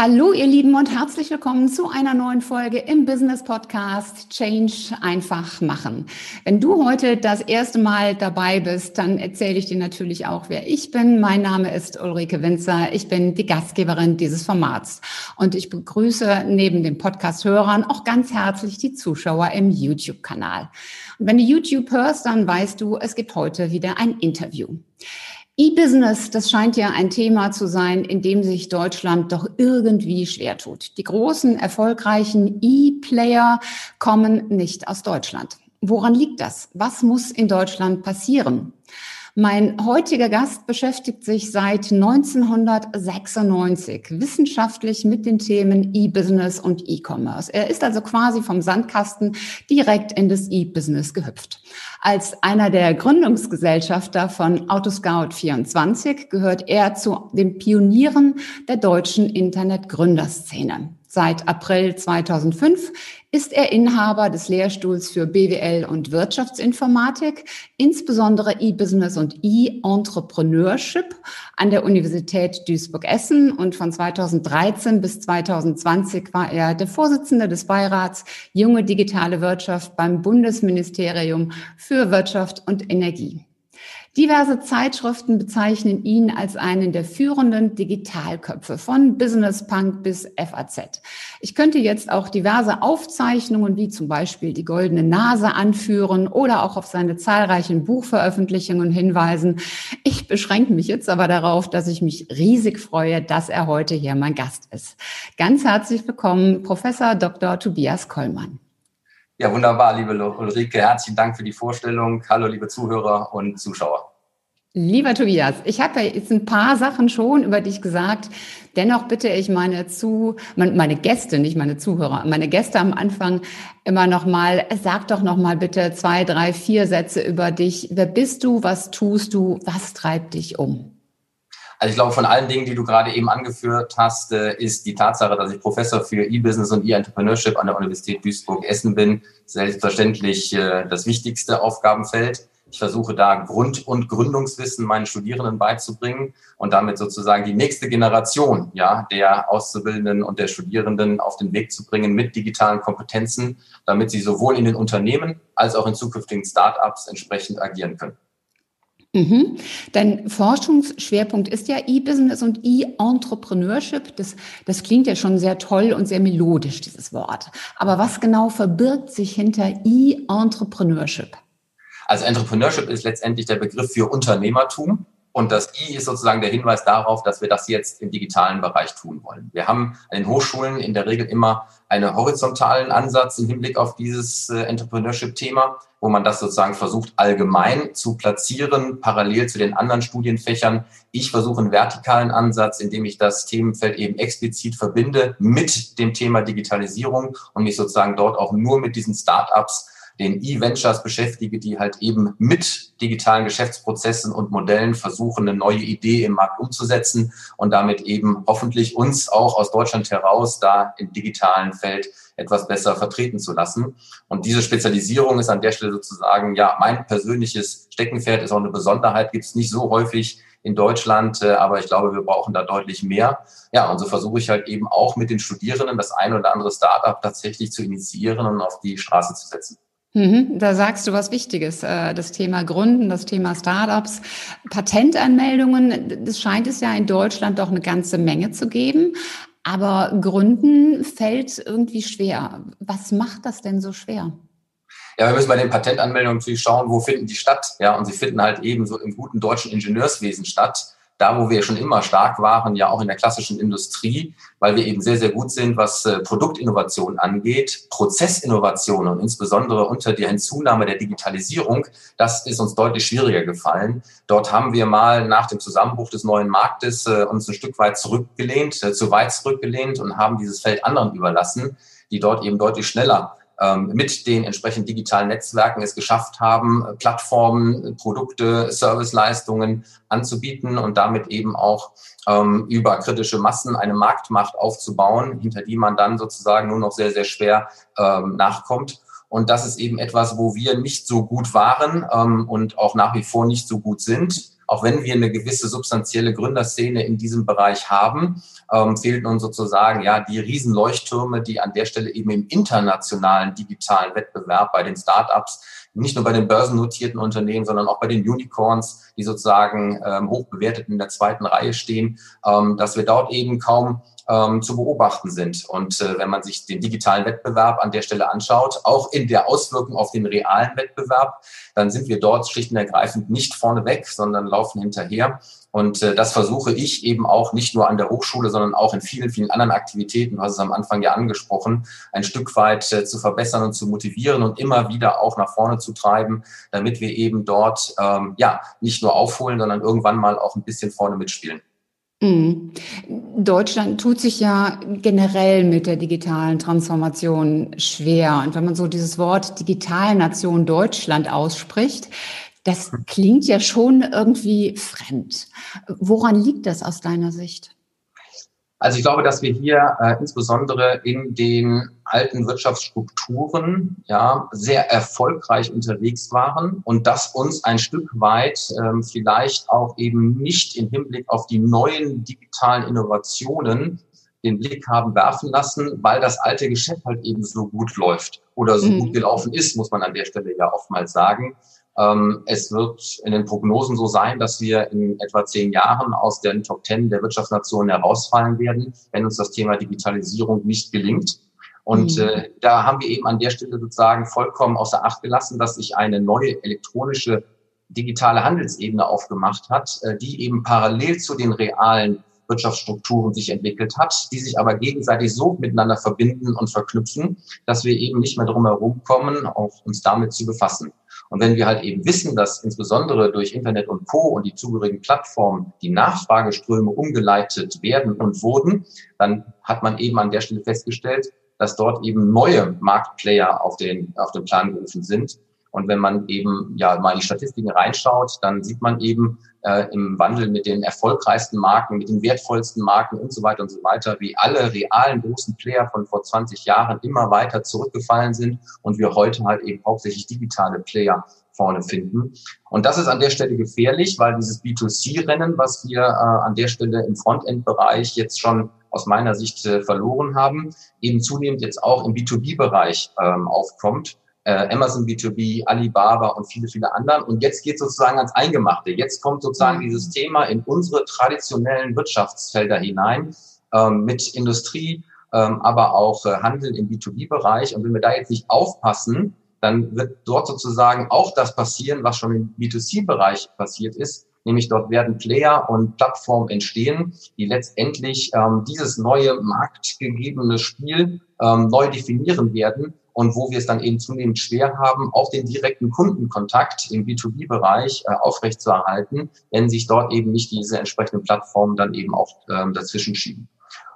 Hallo ihr Lieben und herzlich willkommen zu einer neuen Folge im Business Podcast Change einfach machen. Wenn du heute das erste Mal dabei bist, dann erzähle ich dir natürlich auch, wer ich bin. Mein Name ist Ulrike Winzer. Ich bin die Gastgeberin dieses Formats und ich begrüße neben den Podcast-Hörern auch ganz herzlich die Zuschauer im YouTube-Kanal. Und wenn du YouTube hörst, dann weißt du, es gibt heute wieder ein Interview. E-Business, das scheint ja ein Thema zu sein, in dem sich Deutschland doch irgendwie schwer tut. Die großen, erfolgreichen E-Player kommen nicht aus Deutschland. Woran liegt das? Was muss in Deutschland passieren? Mein heutiger Gast beschäftigt sich seit 1996 wissenschaftlich mit den Themen E-Business und E-Commerce. Er ist also quasi vom Sandkasten direkt in das E-Business gehüpft. Als einer der Gründungsgesellschafter von Autoscout24 gehört er zu den Pionieren der deutschen Internetgründerszene. Seit April 2005 ist er Inhaber des Lehrstuhls für BWL und Wirtschaftsinformatik, insbesondere E-Business und E-Entrepreneurship an der Universität Duisburg-Essen und von 2013 bis 2020 war er der Vorsitzende des Beirats Junge Digitale Wirtschaft beim Bundesministerium für Wirtschaft und Energie. Diverse Zeitschriften bezeichnen ihn als einen der führenden Digitalköpfe von Business Punk bis FAZ. Ich könnte jetzt auch diverse Aufzeichnungen wie zum Beispiel die Goldene Nase anführen oder auch auf seine zahlreichen Buchveröffentlichungen hinweisen. Ich beschränke mich jetzt aber darauf, dass ich mich riesig freue, dass er heute hier mein Gast ist. Ganz herzlich willkommen, Professor Dr. Tobias Kollmann. Ja, wunderbar, liebe Ulrike. Herzlichen Dank für die Vorstellung. Hallo, liebe Zuhörer und Zuschauer. Lieber Tobias, ich habe jetzt ein paar Sachen schon über dich gesagt. Dennoch bitte ich meine zu, meine Gäste, nicht meine Zuhörer, meine Gäste am Anfang immer noch mal, sag doch noch mal bitte zwei, drei, vier Sätze über dich. Wer bist du? Was tust du? Was treibt dich um? Also ich glaube, von allen Dingen, die du gerade eben angeführt hast, äh, ist die Tatsache, dass ich Professor für E-Business und E-Entrepreneurship an der Universität Duisburg-Essen bin, selbstverständlich äh, das wichtigste Aufgabenfeld. Ich versuche da Grund- und Gründungswissen meinen Studierenden beizubringen und damit sozusagen die nächste Generation ja, der Auszubildenden und der Studierenden auf den Weg zu bringen mit digitalen Kompetenzen, damit sie sowohl in den Unternehmen als auch in zukünftigen Startups entsprechend agieren können. Mhm. Dein Forschungsschwerpunkt ist ja E-Business und E-Entrepreneurship. Das, das klingt ja schon sehr toll und sehr melodisch, dieses Wort. Aber was genau verbirgt sich hinter E-Entrepreneurship? Also Entrepreneurship ist letztendlich der Begriff für Unternehmertum. Und das I ist sozusagen der Hinweis darauf, dass wir das jetzt im digitalen Bereich tun wollen. Wir haben an den Hochschulen in der Regel immer einen horizontalen Ansatz im Hinblick auf dieses äh, Entrepreneurship-Thema, wo man das sozusagen versucht allgemein zu platzieren, parallel zu den anderen Studienfächern. Ich versuche einen vertikalen Ansatz, indem ich das Themenfeld eben explizit verbinde mit dem Thema Digitalisierung und mich sozusagen dort auch nur mit diesen Startups den E-Ventures beschäftige, die halt eben mit digitalen Geschäftsprozessen und Modellen versuchen, eine neue Idee im Markt umzusetzen und damit eben hoffentlich uns auch aus Deutschland heraus da im digitalen Feld etwas besser vertreten zu lassen. Und diese Spezialisierung ist an der Stelle sozusagen, ja, mein persönliches Steckenpferd ist auch eine Besonderheit, gibt es nicht so häufig in Deutschland, äh, aber ich glaube, wir brauchen da deutlich mehr. Ja, und so versuche ich halt eben auch mit den Studierenden das ein oder andere Startup tatsächlich zu initiieren und auf die Straße zu setzen. Mhm, da sagst du was Wichtiges, äh, das Thema Gründen, das Thema Startups, Patentanmeldungen, das scheint es ja in Deutschland doch eine ganze Menge zu geben, aber Gründen fällt irgendwie schwer. Was macht das denn so schwer? Ja, wir müssen bei den Patentanmeldungen natürlich schauen, wo finden die statt. Ja, und sie finden halt eben so im guten deutschen Ingenieurswesen statt da, wo wir schon immer stark waren, ja auch in der klassischen Industrie, weil wir eben sehr, sehr gut sind, was äh, Produktinnovation angeht, Prozessinnovation und insbesondere unter der Hinzunahme der Digitalisierung, das ist uns deutlich schwieriger gefallen. Dort haben wir mal nach dem Zusammenbruch des neuen Marktes äh, uns ein Stück weit zurückgelehnt, äh, zu weit zurückgelehnt und haben dieses Feld anderen überlassen, die dort eben deutlich schneller mit den entsprechenden digitalen Netzwerken es geschafft haben, Plattformen, Produkte, Serviceleistungen anzubieten und damit eben auch ähm, über kritische Massen eine Marktmacht aufzubauen, hinter die man dann sozusagen nur noch sehr, sehr schwer ähm, nachkommt. Und das ist eben etwas, wo wir nicht so gut waren ähm, und auch nach wie vor nicht so gut sind. Auch wenn wir eine gewisse substanzielle Gründerszene in diesem Bereich haben, ähm, fehlten uns sozusagen ja die Riesenleuchttürme, die an der Stelle eben im internationalen digitalen Wettbewerb bei den Startups, nicht nur bei den börsennotierten Unternehmen, sondern auch bei den Unicorns, die sozusagen ähm, hoch bewertet in der zweiten Reihe stehen, ähm, dass wir dort eben kaum ähm, zu beobachten sind. Und äh, wenn man sich den digitalen Wettbewerb an der Stelle anschaut, auch in der Auswirkung auf den realen Wettbewerb, dann sind wir dort schlicht und ergreifend nicht vorneweg, sondern laufen hinterher. Und äh, das versuche ich eben auch nicht nur an der Hochschule, sondern auch in vielen, vielen anderen Aktivitäten, du hast es am Anfang ja angesprochen, ein Stück weit äh, zu verbessern und zu motivieren und immer wieder auch nach vorne zu treiben, damit wir eben dort ähm, ja nicht nur aufholen, sondern irgendwann mal auch ein bisschen vorne mitspielen. Mhm. Deutschland tut sich ja generell mit der digitalen Transformation schwer. Und wenn man so dieses Wort Digitalnation Deutschland ausspricht, das klingt ja schon irgendwie fremd. Woran liegt das aus deiner Sicht? Also ich glaube, dass wir hier äh, insbesondere in den alten Wirtschaftsstrukturen ja sehr erfolgreich unterwegs waren und das uns ein Stück weit ähm, vielleicht auch eben nicht im Hinblick auf die neuen digitalen Innovationen den Blick haben werfen lassen, weil das alte Geschäft halt eben so gut läuft oder so mhm. gut gelaufen ist, muss man an der Stelle ja oftmals sagen. Ähm, es wird in den Prognosen so sein, dass wir in etwa zehn Jahren aus den Top Ten der Wirtschaftsnationen herausfallen werden, wenn uns das Thema Digitalisierung nicht gelingt. Und mhm. äh, da haben wir eben an der Stelle sozusagen vollkommen außer Acht gelassen, dass sich eine neue elektronische digitale Handelsebene aufgemacht hat, äh, die eben parallel zu den realen Wirtschaftsstrukturen sich entwickelt hat, die sich aber gegenseitig so miteinander verbinden und verknüpfen, dass wir eben nicht mehr drum herum kommen, auch uns damit zu befassen. Und wenn wir halt eben wissen, dass insbesondere durch Internet und Co. und die zugehörigen Plattformen die Nachfrageströme umgeleitet werden und wurden, dann hat man eben an der Stelle festgestellt, dass dort eben neue Marktplayer auf den, auf den Plan gerufen sind. Und wenn man eben ja mal die Statistiken reinschaut, dann sieht man eben, äh, im Wandel mit den erfolgreichsten Marken, mit den wertvollsten Marken und so weiter und so weiter, wie alle realen großen Player von vor 20 Jahren immer weiter zurückgefallen sind und wir heute halt eben hauptsächlich digitale Player vorne finden. Und das ist an der Stelle gefährlich, weil dieses B2C-Rennen, was wir äh, an der Stelle im Frontend-Bereich jetzt schon aus meiner Sicht äh, verloren haben, eben zunehmend jetzt auch im B2B-Bereich ähm, aufkommt äh, Amazon B2B, Alibaba und viele, viele anderen. Und jetzt geht sozusagen ans Eingemachte. Jetzt kommt sozusagen mhm. dieses Thema in unsere traditionellen Wirtschaftsfelder hinein ähm, mit Industrie, ähm, aber auch äh, Handel im B2B-Bereich. Und wenn wir da jetzt nicht aufpassen, dann wird dort sozusagen auch das passieren, was schon im B2C-Bereich passiert ist. Nämlich dort werden Player und Plattformen entstehen, die letztendlich ähm, dieses neue marktgegebene Spiel ähm, neu definieren werden und wo wir es dann eben zunehmend schwer haben, auch den direkten Kundenkontakt im B2B-Bereich äh, aufrechtzuerhalten, wenn sich dort eben nicht diese entsprechenden Plattformen dann eben auch ähm, dazwischen schieben.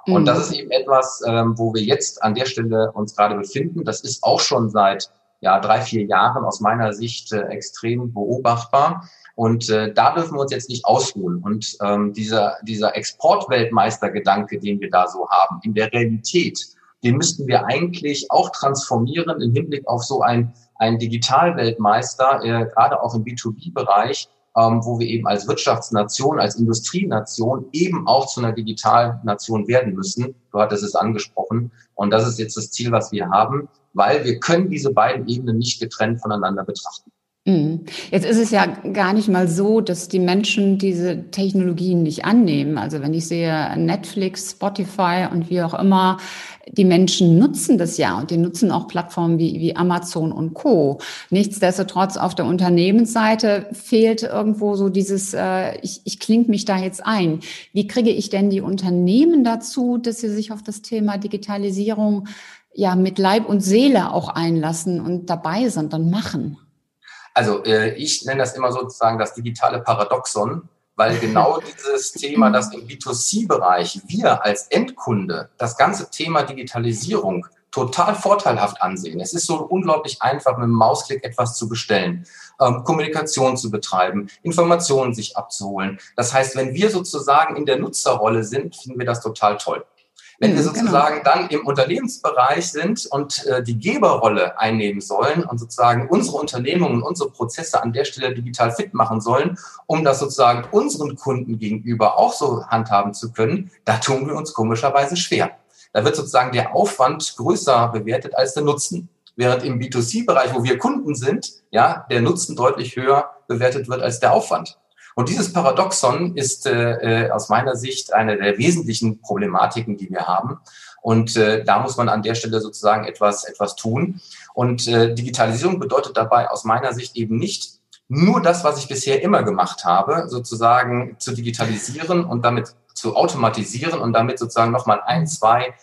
Mhm. Und das ist eben etwas, ähm, wo wir jetzt an der Stelle uns gerade befinden. Das ist auch schon seit ja, drei, vier Jahren aus meiner Sicht äh, extrem beobachtbar. Und äh, da dürfen wir uns jetzt nicht ausruhen. Und ähm, dieser, dieser Exportweltmeistergedanke, den wir da so haben, in der Realität, den müssten wir eigentlich auch transformieren im Hinblick auf so ein, ein Digitalweltmeister, äh, gerade auch im B2B-Bereich, ähm, wo wir eben als Wirtschaftsnation, als Industrienation eben auch zu einer Digitalnation werden müssen. Du hattest es angesprochen. Und das ist jetzt das Ziel, was wir haben, weil wir können diese beiden Ebenen nicht getrennt voneinander betrachten. Mhm. Jetzt ist es ja gar nicht mal so, dass die Menschen diese Technologien nicht annehmen. Also wenn ich sehe Netflix, Spotify und wie auch immer, die Menschen nutzen das ja und die nutzen auch Plattformen wie, wie Amazon und Co. Nichtsdestotrotz auf der Unternehmensseite fehlt irgendwo so dieses, äh, ich, ich klinge mich da jetzt ein. Wie kriege ich denn die Unternehmen dazu, dass sie sich auf das Thema Digitalisierung ja mit Leib und Seele auch einlassen und dabei sind und machen? Also äh, ich nenne das immer sozusagen das digitale Paradoxon, weil genau dieses Thema, das im B2C-Bereich wir als Endkunde das ganze Thema Digitalisierung total vorteilhaft ansehen. Es ist so unglaublich einfach, mit dem Mausklick etwas zu bestellen, ähm, Kommunikation zu betreiben, Informationen sich abzuholen. Das heißt, wenn wir sozusagen in der Nutzerrolle sind, finden wir das total toll. Wenn wir mhm, sozusagen genau. dann im Unternehmensbereich sind und äh, die Geberrolle einnehmen sollen und sozusagen unsere Unternehmungen, unsere Prozesse an der Stelle digital fit machen sollen, um das sozusagen unseren Kunden gegenüber auch so handhaben zu können, da tun wir uns komischerweise schwer. Da wird sozusagen der Aufwand größer bewertet als der Nutzen. Während im B2C-Bereich, wo wir Kunden sind, ja, der Nutzen deutlich höher bewertet wird als der Aufwand. Und dieses Paradoxon ist äh, äh, aus meiner Sicht eine der wesentlichen Problematiken, die wir haben. Und äh, da muss man an der Stelle sozusagen etwas, etwas tun. Und äh, Digitalisierung bedeutet dabei aus meiner Sicht eben nicht nur das, was ich bisher immer gemacht habe, sozusagen zu digitalisieren und damit zu automatisieren und damit sozusagen nochmal ein, zwei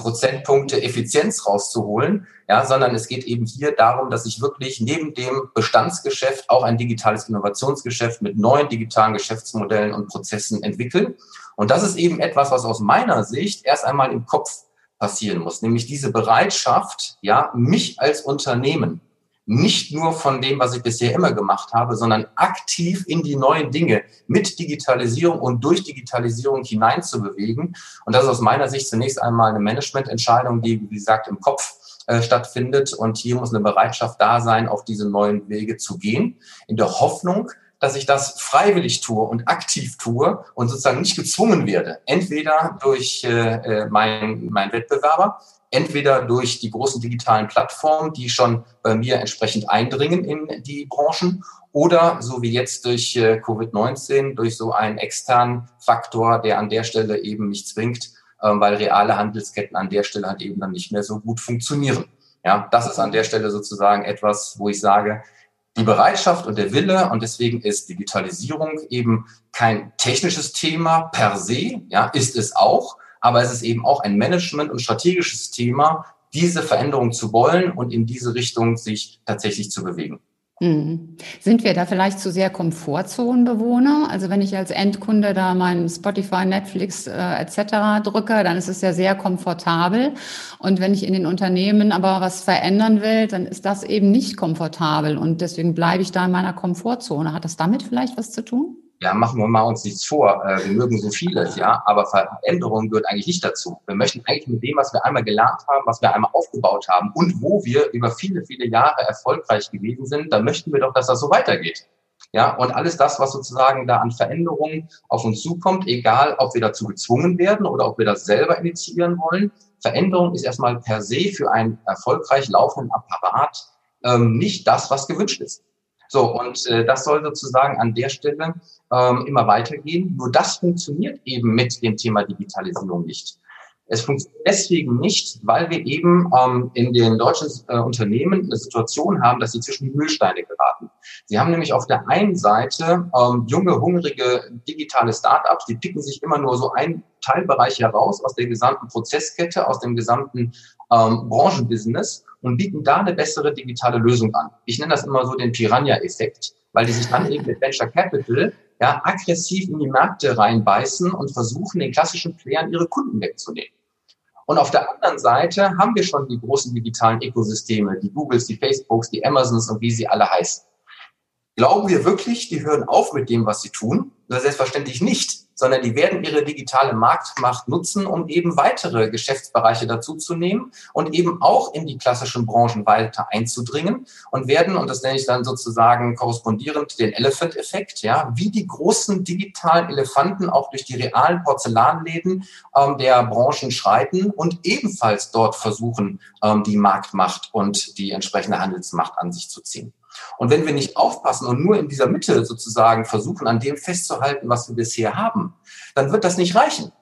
Prozentpunkte Effizienz rauszuholen, ja, sondern es geht eben hier darum, dass ich wirklich neben dem Bestandsgeschäft auch ein digitales Innovationsgeschäft mit neuen digitalen Geschäftsmodellen und Prozessen entwickle. Und das ist eben etwas, was aus meiner Sicht erst einmal im Kopf passieren muss, nämlich diese Bereitschaft, ja, mich als Unternehmen nicht nur von dem, was ich bisher immer gemacht habe, sondern aktiv in die neuen Dinge mit Digitalisierung und durch Digitalisierung hineinzubewegen. Und das ist aus meiner Sicht zunächst einmal eine Managemententscheidung, die, wie gesagt, im Kopf äh, stattfindet. Und hier muss eine Bereitschaft da sein, auf diese neuen Wege zu gehen, in der Hoffnung, dass ich das freiwillig tue und aktiv tue und sozusagen nicht gezwungen werde. Entweder durch äh, äh mein, mein Wettbewerber, entweder durch die großen digitalen Plattformen, die schon bei mir entsprechend eindringen in die Branchen, oder so wie jetzt durch äh, Covid-19, durch so einen externen Faktor, der an der Stelle eben mich zwingt, ähm, weil reale Handelsketten an der Stelle halt eben dann nicht mehr so gut funktionieren. Ja, das ist an der Stelle sozusagen etwas, wo ich sage, die Bereitschaft und der Wille und deswegen ist Digitalisierung eben kein technisches Thema per se, ja, ist es auch, aber es ist eben auch ein Management- und strategisches Thema, diese Veränderung zu wollen und in diese Richtung sich tatsächlich zu bewegen. Mhm. Sind wir da vielleicht zu sehr Komfortzonenbewohner? Also wenn ich als Endkunde da meinen Spotify, Netflix äh, etc. drücke, dann ist es ja sehr komfortabel. Und wenn ich in den Unternehmen aber was verändern will, dann ist das eben nicht komfortabel. Und deswegen bleibe ich da in meiner Komfortzone. Hat das damit vielleicht was zu tun? Ja, machen wir mal uns nichts vor. Äh, wir mögen so vieles, ja, aber Veränderung gehört eigentlich nicht dazu. Wir möchten eigentlich mit dem, was wir einmal gelernt haben, was wir einmal aufgebaut haben und wo wir über viele, viele Jahre erfolgreich gewesen sind, da möchten wir doch, dass das so weitergeht. Ja, und alles das, was sozusagen da an Veränderungen auf uns zukommt, egal ob wir dazu gezwungen werden oder ob wir das selber initiieren wollen, Veränderung ist erstmal per se für einen erfolgreich laufenden Apparat ähm, nicht das, was gewünscht ist. So, und äh, das soll sozusagen an der Stelle ähm, immer weitergehen. Nur das funktioniert eben mit dem Thema Digitalisierung nicht. Es funktioniert deswegen nicht, weil wir eben ähm, in den deutschen äh, Unternehmen eine Situation haben, dass sie zwischen die Müllsteine geraten. Sie haben nämlich auf der einen Seite ähm, junge, hungrige digitale Startups, die picken sich immer nur so einen Teilbereich heraus aus der gesamten Prozesskette, aus dem gesamten ähm, Branchenbusiness und bieten da eine bessere digitale Lösung an. Ich nenne das immer so den Piranha-Effekt, weil die sich dann eben mit Venture Capital ja, aggressiv in die Märkte reinbeißen und versuchen, den klassischen Playern ihre Kunden wegzunehmen. Und auf der anderen Seite haben wir schon die großen digitalen Ökosysteme, die Googles, die Facebooks, die Amazons und wie sie alle heißen. Glauben wir wirklich, die hören auf mit dem, was sie tun? Selbstverständlich nicht sondern die werden ihre digitale Marktmacht nutzen, um eben weitere Geschäftsbereiche dazuzunehmen und eben auch in die klassischen Branchen weiter einzudringen und werden, und das nenne ich dann sozusagen korrespondierend den Elephant-Effekt, ja, wie die großen digitalen Elefanten auch durch die realen Porzellanläden ähm, der Branchen schreiten und ebenfalls dort versuchen, ähm, die Marktmacht und die entsprechende Handelsmacht an sich zu ziehen. Und wenn wir nicht aufpassen und nur in dieser Mitte sozusagen versuchen, an dem festzuhalten, was wir bisher haben, dann wird das nicht reichen.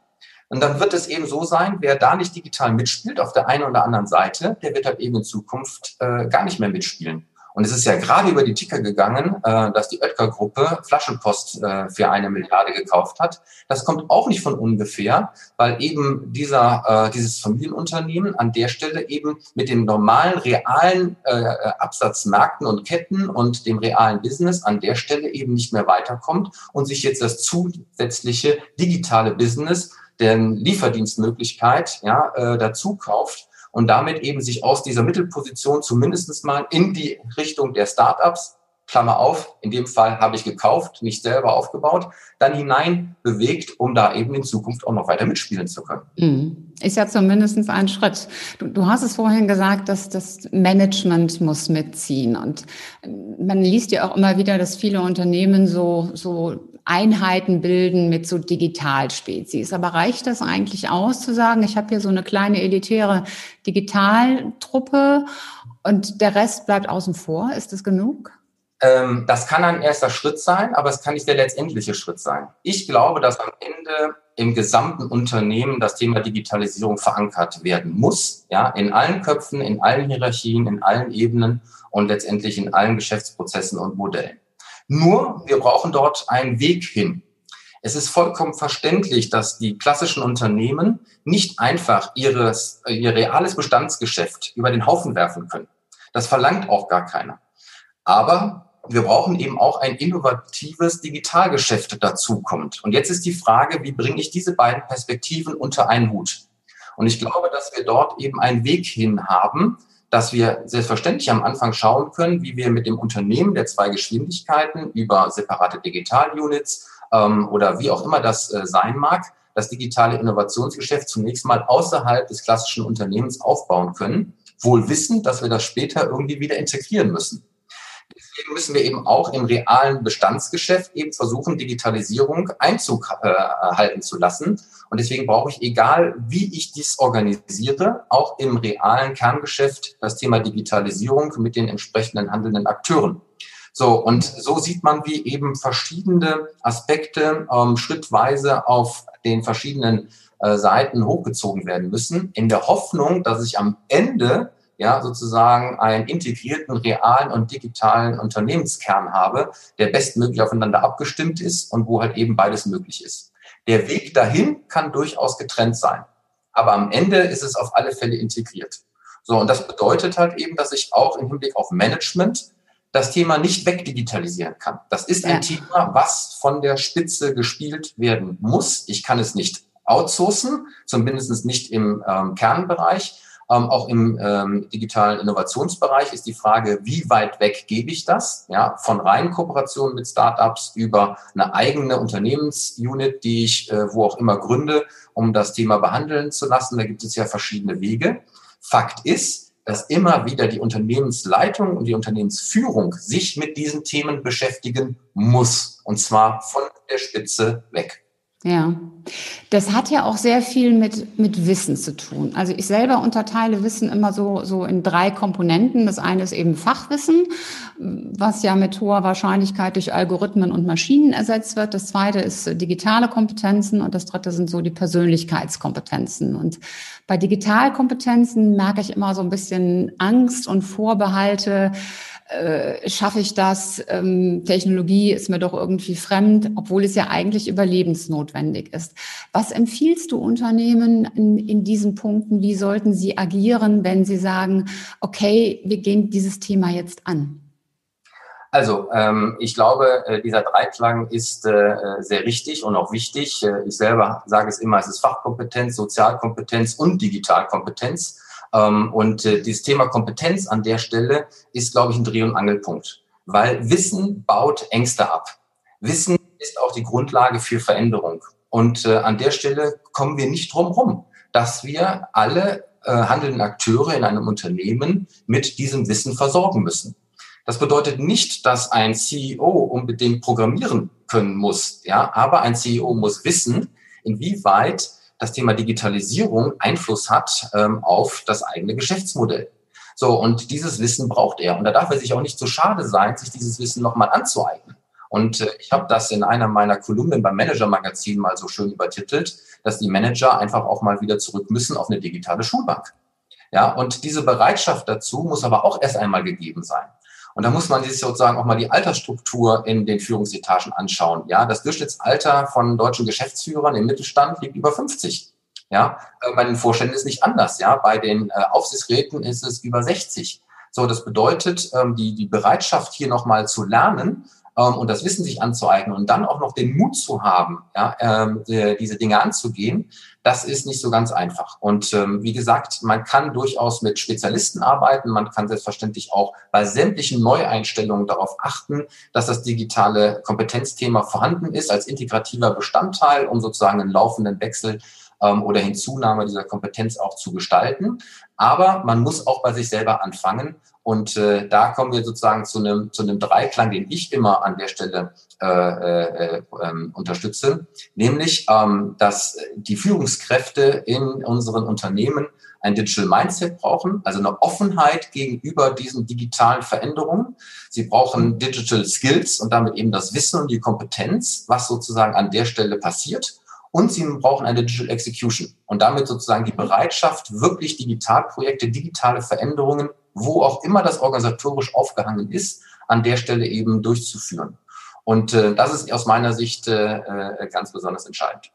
Und dann wird es eben so sein, wer da nicht digital mitspielt auf der einen oder anderen Seite, der wird halt eben in Zukunft äh, gar nicht mehr mitspielen. Und es ist ja gerade über die Ticker gegangen, äh, dass die Oetker-Gruppe Flaschenpost äh, für eine Milliarde gekauft hat. Das kommt auch nicht von ungefähr, weil eben dieser, äh, dieses Familienunternehmen an der Stelle eben mit den normalen, realen äh, Absatzmärkten und Ketten und dem realen Business an der Stelle eben nicht mehr weiterkommt und sich jetzt das zusätzliche digitale Business, der Lieferdienstmöglichkeit ja, äh, dazu kauft und damit eben sich aus dieser Mittelposition zumindest mal in die Richtung der Startups Klammer auf, in dem Fall habe ich gekauft, nicht selber aufgebaut, dann hinein bewegt, um da eben in Zukunft auch noch weiter mitspielen zu können. Mhm. Ist ja zumindest ein Schritt. Du, du hast es vorhin gesagt, dass das Management muss mitziehen. Und man liest ja auch immer wieder, dass viele Unternehmen so, so Einheiten bilden mit so Digitalspezies. Aber reicht das eigentlich aus zu sagen, ich habe hier so eine kleine elitäre Digitaltruppe und der Rest bleibt außen vor? Ist das genug? Ähm, das kann ein erster Schritt sein, aber es kann nicht der letztendliche Schritt sein. Ich glaube, dass am Ende im gesamten Unternehmen das Thema Digitalisierung verankert werden muss, ja, in allen Köpfen, in allen Hierarchien, in allen Ebenen und letztendlich in allen Geschäftsprozessen und Modellen. Nur, wir brauchen dort einen Weg hin. Es ist vollkommen verständlich, dass die klassischen Unternehmen nicht einfach ihres, ihr reales Bestandsgeschäft über den Haufen werfen können. Das verlangt auch gar keiner. Aber wir brauchen eben auch ein innovatives Digitalgeschäft dazu kommt. Und jetzt ist die Frage, wie bringe ich diese beiden Perspektiven unter einen Hut? Und ich glaube, dass wir dort eben einen Weg hin haben, dass wir selbstverständlich am Anfang schauen können, wie wir mit dem Unternehmen der zwei Geschwindigkeiten über separate Digital-Units ähm, oder wie auch immer das äh, sein mag, das digitale Innovationsgeschäft zunächst mal außerhalb des klassischen Unternehmens aufbauen können, wohl wissend, dass wir das später irgendwie wieder integrieren müssen. Müssen wir eben auch im realen Bestandsgeschäft eben versuchen, Digitalisierung Einzug äh, halten zu lassen. Und deswegen brauche ich, egal wie ich dies organisiere, auch im realen Kerngeschäft das Thema Digitalisierung mit den entsprechenden handelnden Akteuren. So, und so sieht man, wie eben verschiedene Aspekte ähm, schrittweise auf den verschiedenen äh, Seiten hochgezogen werden müssen, in der Hoffnung, dass ich am Ende ja, sozusagen einen integrierten, realen und digitalen Unternehmenskern habe, der bestmöglich aufeinander abgestimmt ist und wo halt eben beides möglich ist. Der Weg dahin kann durchaus getrennt sein. Aber am Ende ist es auf alle Fälle integriert. So, und das bedeutet halt eben, dass ich auch im Hinblick auf Management das Thema nicht wegdigitalisieren kann. Das ist ein ja. Thema, was von der Spitze gespielt werden muss. Ich kann es nicht outsourcen, zumindest nicht im ähm, Kernbereich. Ähm, auch im ähm, digitalen Innovationsbereich ist die Frage, wie weit weg gebe ich das? Ja, von reinen Kooperationen mit Startups über eine eigene Unternehmensunit, die ich äh, wo auch immer gründe, um das Thema behandeln zu lassen. Da gibt es ja verschiedene Wege. Fakt ist, dass immer wieder die Unternehmensleitung und die Unternehmensführung sich mit diesen Themen beschäftigen muss. Und zwar von der Spitze weg. Ja, das hat ja auch sehr viel mit, mit Wissen zu tun. Also ich selber unterteile Wissen immer so, so in drei Komponenten. Das eine ist eben Fachwissen, was ja mit hoher Wahrscheinlichkeit durch Algorithmen und Maschinen ersetzt wird. Das zweite ist digitale Kompetenzen und das dritte sind so die Persönlichkeitskompetenzen. Und bei Digitalkompetenzen merke ich immer so ein bisschen Angst und Vorbehalte, äh, schaffe ich das? Ähm, Technologie ist mir doch irgendwie fremd, obwohl es ja eigentlich überlebensnotwendig ist. Was empfiehlst du Unternehmen in, in diesen Punkten? Wie sollten sie agieren, wenn sie sagen, okay, wir gehen dieses Thema jetzt an? Also, ähm, ich glaube, äh, dieser Dreiklang ist äh, sehr richtig und auch wichtig. Äh, ich selber sage es immer, es ist Fachkompetenz, Sozialkompetenz und Digitalkompetenz. Ähm, und äh, dieses Thema Kompetenz an der Stelle ist, glaube ich, ein Dreh- und Angelpunkt, weil Wissen baut Ängste ab. Wissen ist auch die Grundlage für Veränderung. Und äh, an der Stelle kommen wir nicht drum rum, dass wir alle äh, handelnden Akteure in einem Unternehmen mit diesem Wissen versorgen müssen. Das bedeutet nicht, dass ein CEO unbedingt programmieren können muss, ja, aber ein CEO muss wissen, inwieweit das Thema Digitalisierung Einfluss hat ähm, auf das eigene Geschäftsmodell. So, und dieses Wissen braucht er. Und da darf er sich auch nicht so schade sein, sich dieses Wissen nochmal anzueignen. Und äh, ich habe das in einer meiner Kolumnen beim Manager-Magazin mal so schön übertitelt, dass die Manager einfach auch mal wieder zurück müssen auf eine digitale Schulbank. Ja, und diese Bereitschaft dazu muss aber auch erst einmal gegeben sein. Und da muss man sich sozusagen auch mal die Altersstruktur in den Führungsetagen anschauen. Ja, das Durchschnittsalter von deutschen Geschäftsführern im Mittelstand liegt über 50. Ja, äh, bei den Vorständen ist nicht anders. Ja, bei den äh, Aufsichtsräten ist es über 60. So, das bedeutet, ähm, die, die Bereitschaft hier nochmal zu lernen ähm, und das Wissen sich anzueignen und dann auch noch den Mut zu haben, ja, ähm, diese Dinge anzugehen, das ist nicht so ganz einfach. Und ähm, wie gesagt, man kann durchaus mit Spezialisten arbeiten. Man kann selbstverständlich auch bei sämtlichen Neueinstellungen darauf achten, dass das digitale Kompetenzthema vorhanden ist als integrativer Bestandteil, um sozusagen einen laufenden Wechsel ähm, oder Hinzunahme dieser Kompetenz auch zu gestalten. Aber man muss auch bei sich selber anfangen. Und äh, da kommen wir sozusagen zu einem, zu einem Dreiklang, den ich immer an der Stelle äh, äh, äh, unterstütze, nämlich, ähm, dass die Führungskräfte in unseren Unternehmen ein Digital Mindset brauchen, also eine Offenheit gegenüber diesen digitalen Veränderungen. Sie brauchen Digital Skills und damit eben das Wissen und die Kompetenz, was sozusagen an der Stelle passiert. Und sie brauchen eine Digital Execution und damit sozusagen die Bereitschaft, wirklich Digitalprojekte, digitale Veränderungen, wo auch immer das organisatorisch aufgehangen ist, an der Stelle eben durchzuführen. Und äh, das ist aus meiner Sicht äh, äh ganz besonders entscheidend.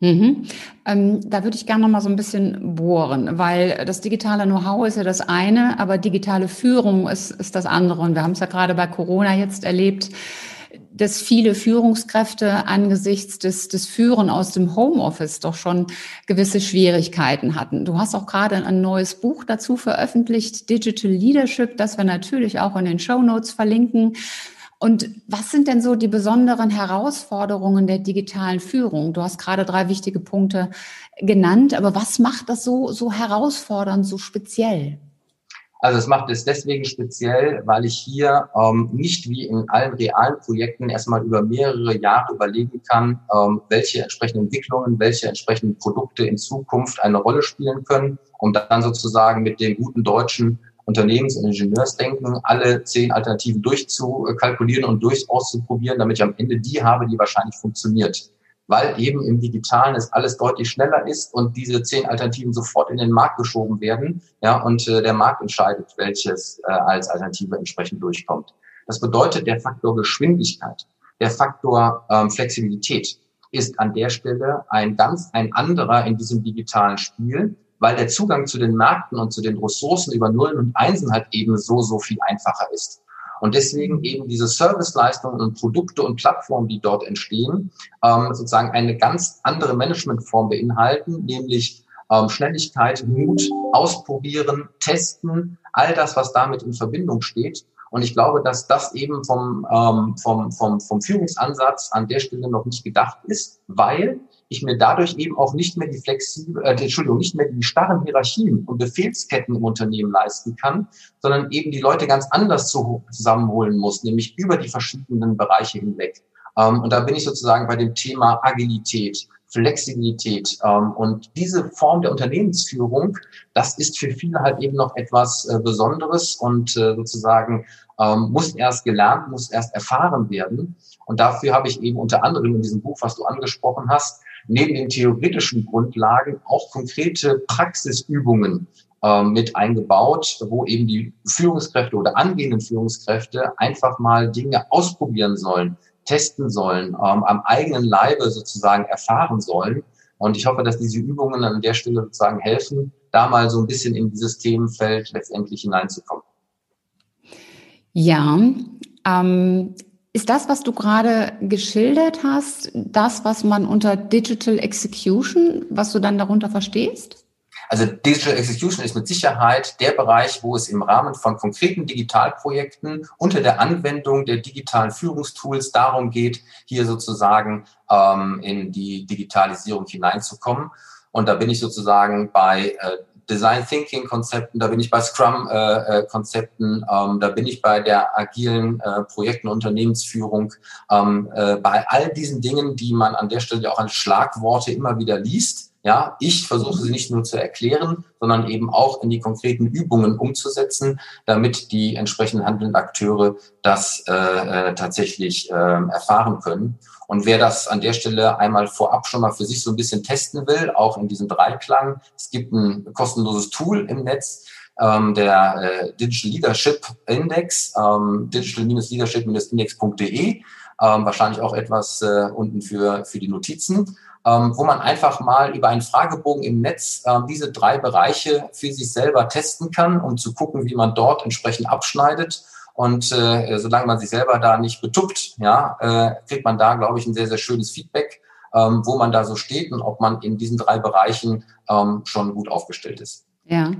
Mhm. Ähm, da würde ich gerne noch mal so ein bisschen bohren, weil das digitale Know-how ist ja das eine, aber digitale Führung ist, ist das andere. Und wir haben es ja gerade bei Corona jetzt erlebt, dass viele Führungskräfte angesichts des, des Führen aus dem Homeoffice doch schon gewisse Schwierigkeiten hatten. Du hast auch gerade ein neues Buch dazu veröffentlicht, Digital Leadership, das wir natürlich auch in den Show Notes verlinken. Und was sind denn so die besonderen Herausforderungen der digitalen Führung? Du hast gerade drei wichtige Punkte genannt, aber was macht das so, so herausfordernd, so speziell? Also es macht es deswegen speziell, weil ich hier ähm, nicht wie in allen realen Projekten erstmal über mehrere Jahre überlegen kann, ähm, welche entsprechenden Entwicklungen, welche entsprechenden Produkte in Zukunft eine Rolle spielen können, um dann sozusagen mit dem guten deutschen Unternehmens- und Ingenieursdenken alle zehn Alternativen durchzukalkulieren und durch auszuprobieren, damit ich am Ende die habe, die wahrscheinlich funktioniert weil eben im Digitalen es alles deutlich schneller ist und diese zehn Alternativen sofort in den Markt geschoben werden, ja, und äh, der Markt entscheidet, welches äh, als Alternative entsprechend durchkommt. Das bedeutet, der Faktor Geschwindigkeit, der Faktor ähm, Flexibilität ist an der Stelle ein ganz ein anderer in diesem digitalen Spiel, weil der Zugang zu den Märkten und zu den Ressourcen über Nullen und Einsen halt eben so, so viel einfacher ist. Und deswegen eben diese Serviceleistungen und Produkte und Plattformen, die dort entstehen, ähm, sozusagen eine ganz andere Managementform beinhalten, nämlich ähm, Schnelligkeit, Mut, ausprobieren, testen, all das, was damit in Verbindung steht. Und ich glaube, dass das eben vom, ähm, vom, vom, vom Führungsansatz an der Stelle noch nicht gedacht ist, weil ich mir dadurch eben auch nicht mehr die flexibel, äh, Entschuldigung, nicht mehr die starren Hierarchien und Befehlsketten im Unternehmen leisten kann, sondern eben die Leute ganz anders zu, zusammenholen muss, nämlich über die verschiedenen Bereiche hinweg. Ähm, und da bin ich sozusagen bei dem Thema Agilität, Flexibilität ähm, und diese Form der Unternehmensführung, das ist für viele halt eben noch etwas äh, Besonderes und äh, sozusagen ähm, muss erst gelernt, muss erst erfahren werden. Und dafür habe ich eben unter anderem in diesem Buch, was du angesprochen hast, neben den theoretischen Grundlagen auch konkrete Praxisübungen äh, mit eingebaut, wo eben die Führungskräfte oder angehenden Führungskräfte einfach mal Dinge ausprobieren sollen, testen sollen, ähm, am eigenen Leibe sozusagen erfahren sollen. Und ich hoffe, dass diese Übungen an der Stelle sozusagen helfen, da mal so ein bisschen in dieses Themenfeld letztendlich hineinzukommen. Ja, ähm, ist das, was du gerade geschildert hast, das, was man unter Digital Execution, was du dann darunter verstehst? Also Digital Execution ist mit Sicherheit der Bereich, wo es im Rahmen von konkreten Digitalprojekten unter der Anwendung der digitalen Führungstools darum geht, hier sozusagen ähm, in die Digitalisierung hineinzukommen. Und da bin ich sozusagen bei äh, Design Thinking Konzepten, da bin ich bei Scrum äh, äh, Konzepten, ähm, da bin ich bei der agilen äh, Projekten Unternehmensführung, ähm, äh, bei all diesen Dingen, die man an der Stelle auch als Schlagworte immer wieder liest. Ja, ich versuche sie nicht nur zu erklären, sondern eben auch in die konkreten Übungen umzusetzen, damit die entsprechenden handelnden Akteure das äh, äh, tatsächlich äh, erfahren können. Und wer das an der Stelle einmal vorab schon mal für sich so ein bisschen testen will, auch in diesem Dreiklang, es gibt ein kostenloses Tool im Netz, ähm, der äh, Digital Leadership Index, ähm, digital-leadership-index.de, ähm, wahrscheinlich auch etwas äh, unten für, für die Notizen, ähm, wo man einfach mal über einen Fragebogen im Netz ähm, diese drei Bereiche für sich selber testen kann, um zu gucken, wie man dort entsprechend abschneidet und äh, solange man sich selber da nicht betuppt, ja, äh, kriegt man da, glaube ich, ein sehr, sehr schönes Feedback ähm, wo man da so steht und ob man in diesen drei Bereichen ähm, schon gut aufgestellt ist. Ja,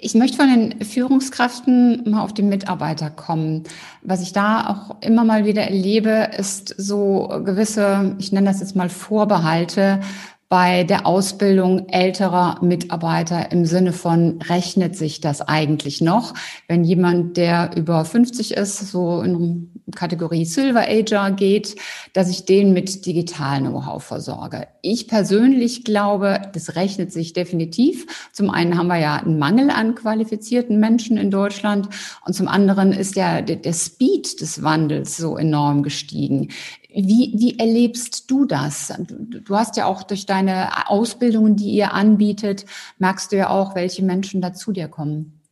ich möchte von den Führungskräften mal auf die Mitarbeiter kommen. Was ich da auch immer mal wieder erlebe, ist so gewisse, ich nenne das jetzt mal Vorbehalte bei der Ausbildung älterer Mitarbeiter im Sinne von, rechnet sich das eigentlich noch? Wenn jemand, der über 50 ist, so in Kategorie Silver Ager geht, dass ich den mit digitalen Know-how versorge. Ich persönlich glaube, das rechnet sich definitiv. Zum einen haben wir ja einen Mangel an qualifizierten Menschen in Deutschland und zum anderen ist ja der, der Speed des Wandels so enorm gestiegen. Wie, wie erlebst du das? Du, hast ja auch durch deine Ausbildungen, die ihr anbietet, merkst du ja auch, welche Menschen da zu dir kommen.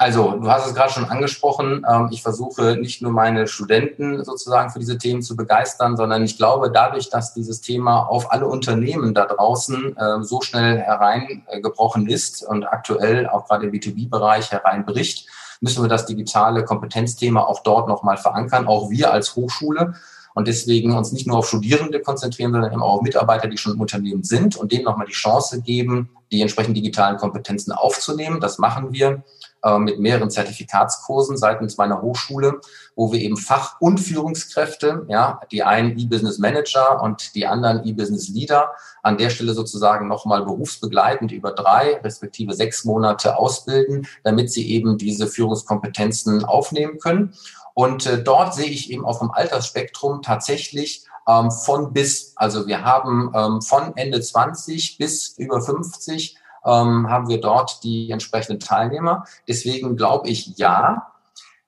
Also, du hast es gerade schon angesprochen. Ähm, ich versuche nicht nur meine Studenten sozusagen für diese Themen zu begeistern, sondern ich glaube, dadurch, dass dieses Thema auf alle Unternehmen da draußen ähm, so schnell hereingebrochen ist und aktuell auch gerade im B2B-Bereich hereinbricht, müssen wir das digitale Kompetenzthema auch dort nochmal verankern, auch wir als Hochschule und deswegen uns nicht nur auf Studierende konzentrieren, sondern eben auch auf Mitarbeiter, die schon im Unternehmen sind und denen nochmal die Chance geben, die entsprechend digitalen Kompetenzen aufzunehmen. Das machen wir äh, mit mehreren Zertifikatskursen seitens meiner Hochschule, wo wir eben Fach- und Führungskräfte, ja, die einen E-Business Manager und die anderen E-Business Leader an der Stelle sozusagen nochmal berufsbegleitend über drei respektive sechs Monate ausbilden, damit sie eben diese Führungskompetenzen aufnehmen können. Und äh, dort sehe ich eben auf dem Altersspektrum tatsächlich ähm, von bis. Also wir haben ähm, von Ende 20 bis über 50 ähm, haben wir dort die entsprechenden Teilnehmer. Deswegen glaube ich, ja,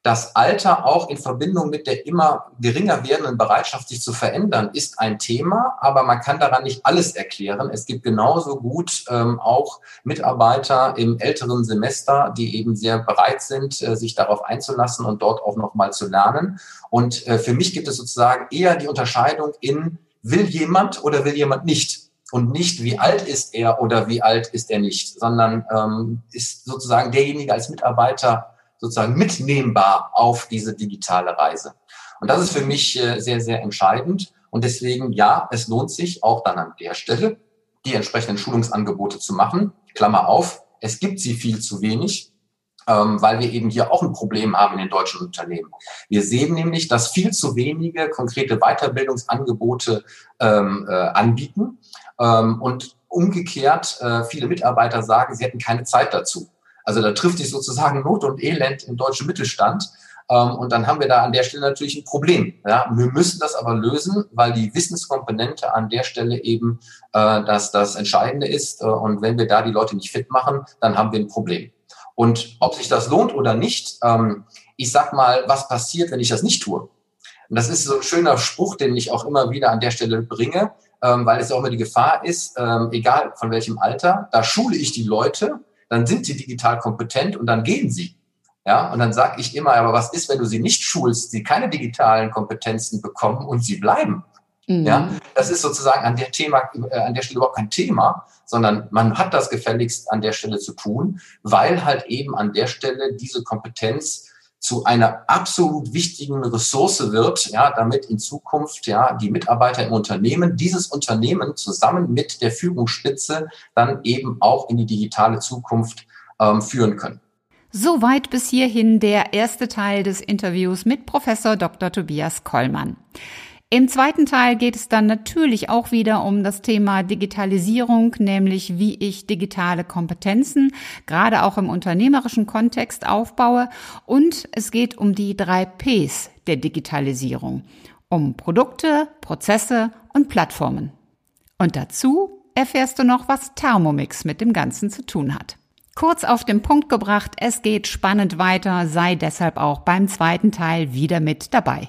das Alter auch in Verbindung mit der immer geringer werdenden Bereitschaft, sich zu verändern, ist ein Thema, aber man kann daran nicht alles erklären. Es gibt genauso gut ähm, auch Mitarbeiter im älteren Semester, die eben sehr bereit sind, äh, sich darauf einzulassen und dort auch nochmal zu lernen. Und äh, für mich gibt es sozusagen eher die Unterscheidung in, will jemand oder will jemand nicht? Und nicht, wie alt ist er oder wie alt ist er nicht, sondern ähm, ist sozusagen derjenige als Mitarbeiter sozusagen mitnehmbar auf diese digitale Reise. Und das ist für mich äh, sehr, sehr entscheidend. Und deswegen, ja, es lohnt sich auch dann an der Stelle, die entsprechenden Schulungsangebote zu machen. Klammer auf, es gibt sie viel zu wenig, ähm, weil wir eben hier auch ein Problem haben in den deutschen Unternehmen. Wir sehen nämlich, dass viel zu wenige konkrete Weiterbildungsangebote ähm, äh, anbieten ähm, und umgekehrt äh, viele Mitarbeiter sagen, sie hätten keine Zeit dazu. Also da trifft sich sozusagen Not und Elend im deutschen Mittelstand. Ähm, und dann haben wir da an der Stelle natürlich ein Problem. Ja, wir müssen das aber lösen, weil die Wissenskomponente an der Stelle eben äh, das, das Entscheidende ist. Äh, und wenn wir da die Leute nicht fit machen, dann haben wir ein Problem. Und ob sich das lohnt oder nicht, ähm, ich sag mal, was passiert, wenn ich das nicht tue? Und das ist so ein schöner Spruch, den ich auch immer wieder an der Stelle bringe, ähm, weil es ja auch immer die Gefahr ist, ähm, egal von welchem Alter, da schule ich die Leute dann sind sie digital kompetent und dann gehen sie. Ja, und dann sage ich immer, aber was ist, wenn du sie nicht schulst, sie keine digitalen Kompetenzen bekommen und sie bleiben? Mhm. Ja, das ist sozusagen an der Thema, äh, an der Stelle überhaupt kein Thema, sondern man hat das gefälligst an der Stelle zu tun, weil halt eben an der Stelle diese Kompetenz zu einer absolut wichtigen Ressource wird, ja, damit in Zukunft ja die Mitarbeiter im Unternehmen dieses Unternehmen zusammen mit der Führungsspitze dann eben auch in die digitale Zukunft ähm, führen können. Soweit bis hierhin der erste Teil des Interviews mit Professor Dr. Tobias Kollmann. Im zweiten Teil geht es dann natürlich auch wieder um das Thema Digitalisierung, nämlich wie ich digitale Kompetenzen gerade auch im unternehmerischen Kontext aufbaue. Und es geht um die drei Ps der Digitalisierung, um Produkte, Prozesse und Plattformen. Und dazu erfährst du noch, was Thermomix mit dem Ganzen zu tun hat. Kurz auf den Punkt gebracht, es geht spannend weiter, sei deshalb auch beim zweiten Teil wieder mit dabei.